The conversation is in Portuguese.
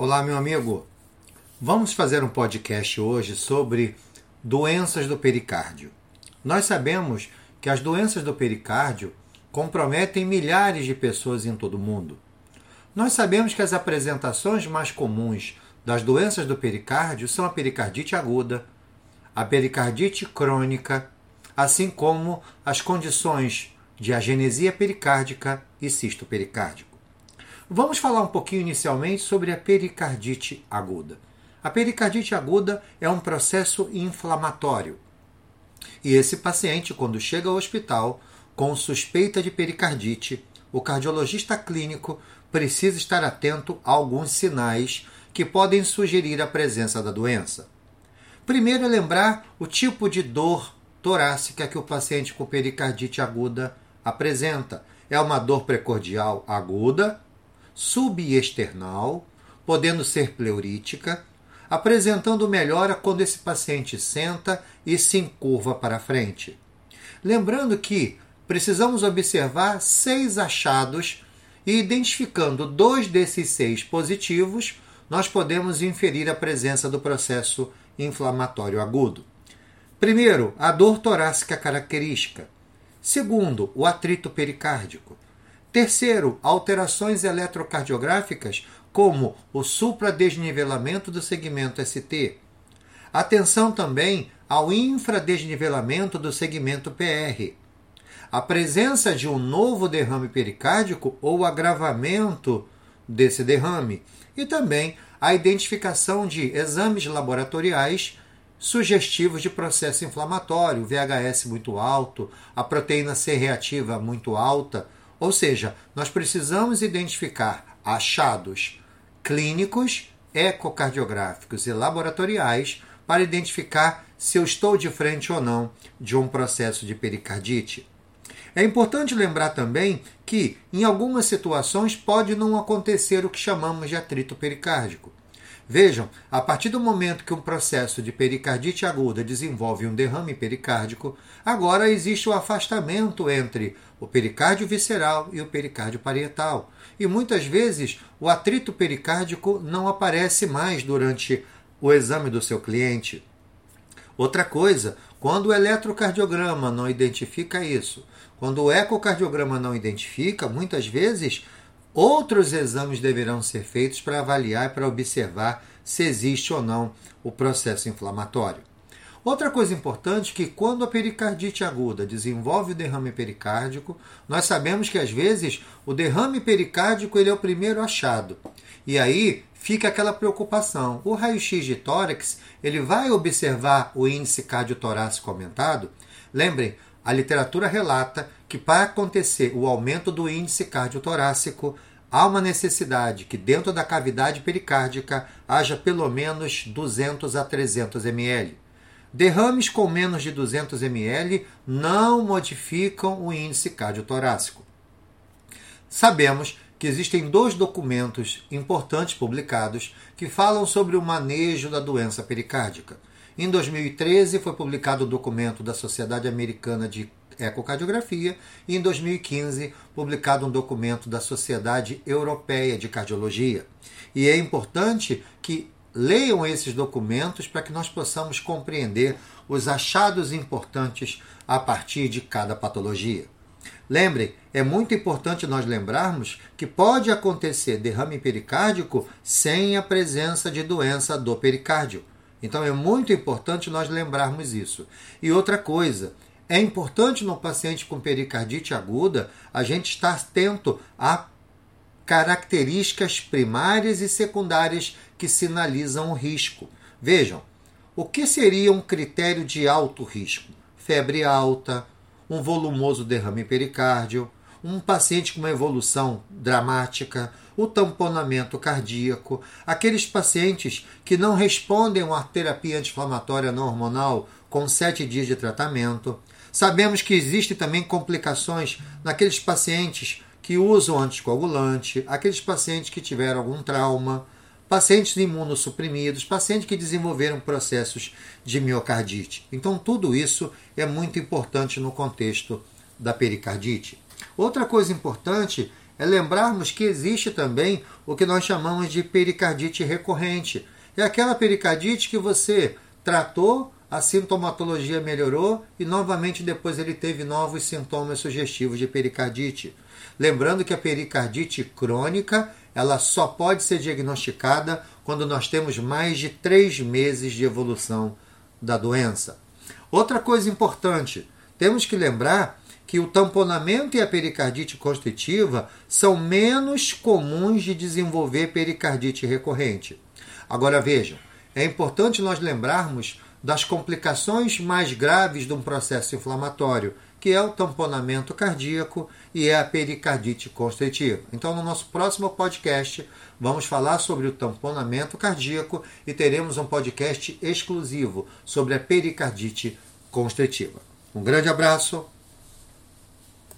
Olá, meu amigo. Vamos fazer um podcast hoje sobre doenças do pericárdio. Nós sabemos que as doenças do pericárdio comprometem milhares de pessoas em todo o mundo. Nós sabemos que as apresentações mais comuns das doenças do pericárdio são a pericardite aguda, a pericardite crônica, assim como as condições de agenesia pericárdica e cisto pericárdico. Vamos falar um pouquinho inicialmente sobre a pericardite aguda. A pericardite aguda é um processo inflamatório. E esse paciente, quando chega ao hospital com suspeita de pericardite, o cardiologista clínico precisa estar atento a alguns sinais que podem sugerir a presença da doença. Primeiro é lembrar o tipo de dor torácica que o paciente com pericardite aguda apresenta. É uma dor precordial aguda, subesternal, podendo ser pleurítica, apresentando melhora quando esse paciente senta e se encurva para frente. Lembrando que precisamos observar seis achados e identificando dois desses seis positivos, nós podemos inferir a presença do processo inflamatório agudo. Primeiro, a dor torácica característica. Segundo, o atrito pericárdico. Terceiro, alterações eletrocardiográficas, como o supradesnivelamento do segmento ST. Atenção também ao infradesnivelamento do segmento PR. A presença de um novo derrame pericárdico ou agravamento desse derrame. E também a identificação de exames laboratoriais sugestivos de processo inflamatório, VHS muito alto, a proteína C reativa muito alta ou seja, nós precisamos identificar achados clínicos, ecocardiográficos e laboratoriais para identificar se eu estou de frente ou não de um processo de pericardite. É importante lembrar também que, em algumas situações, pode não acontecer o que chamamos de atrito pericárdico. Vejam, a partir do momento que um processo de pericardite aguda desenvolve um derrame pericárdico, agora existe o afastamento entre o pericárdio visceral e o pericárdio parietal. E muitas vezes o atrito pericárdico não aparece mais durante o exame do seu cliente. Outra coisa, quando o eletrocardiograma não identifica isso, quando o ecocardiograma não identifica, muitas vezes Outros exames deverão ser feitos para avaliar e para observar se existe ou não o processo inflamatório. Outra coisa importante é que quando a pericardite aguda desenvolve o derrame pericárdico, nós sabemos que às vezes o derrame pericárdico ele é o primeiro achado. E aí fica aquela preocupação. O raio-x de tórax, ele vai observar o índice cardiotorácico aumentado? Lembrem, a literatura relata que para acontecer o aumento do índice cardiotorácico, há uma necessidade que dentro da cavidade pericárdica haja pelo menos 200 a 300 ml. Derrames com menos de 200 ml não modificam o índice cardiotorácico. Sabemos que existem dois documentos importantes publicados que falam sobre o manejo da doença pericárdica. Em 2013 foi publicado o documento da Sociedade Americana de ecocardiografia e em 2015 publicado um documento da Sociedade Europeia de Cardiologia. E é importante que leiam esses documentos para que nós possamos compreender os achados importantes a partir de cada patologia. Lembrem, é muito importante nós lembrarmos que pode acontecer derrame pericárdico sem a presença de doença do pericárdio. Então é muito importante nós lembrarmos isso. E outra coisa, é importante no paciente com pericardite aguda a gente estar atento a características primárias e secundárias que sinalizam o risco. Vejam, o que seria um critério de alto risco? Febre alta, um volumoso derrame pericárdio, um paciente com uma evolução dramática, o tamponamento cardíaco, aqueles pacientes que não respondem a terapia anti-inflamatória não hormonal com sete dias de tratamento, Sabemos que existem também complicações naqueles pacientes que usam anticoagulante, aqueles pacientes que tiveram algum trauma, pacientes imunossuprimidos, pacientes que desenvolveram processos de miocardite. Então, tudo isso é muito importante no contexto da pericardite. Outra coisa importante é lembrarmos que existe também o que nós chamamos de pericardite recorrente. É aquela pericardite que você tratou, a sintomatologia melhorou e novamente depois ele teve novos sintomas sugestivos de pericardite. Lembrando que a pericardite crônica ela só pode ser diagnosticada quando nós temos mais de três meses de evolução da doença. Outra coisa importante, temos que lembrar que o tamponamento e a pericardite constritiva são menos comuns de desenvolver pericardite recorrente. Agora vejam, é importante nós lembrarmos das complicações mais graves de um processo inflamatório, que é o tamponamento cardíaco e é a pericardite constritiva. Então, no nosso próximo podcast, vamos falar sobre o tamponamento cardíaco e teremos um podcast exclusivo sobre a pericardite constritiva. Um grande abraço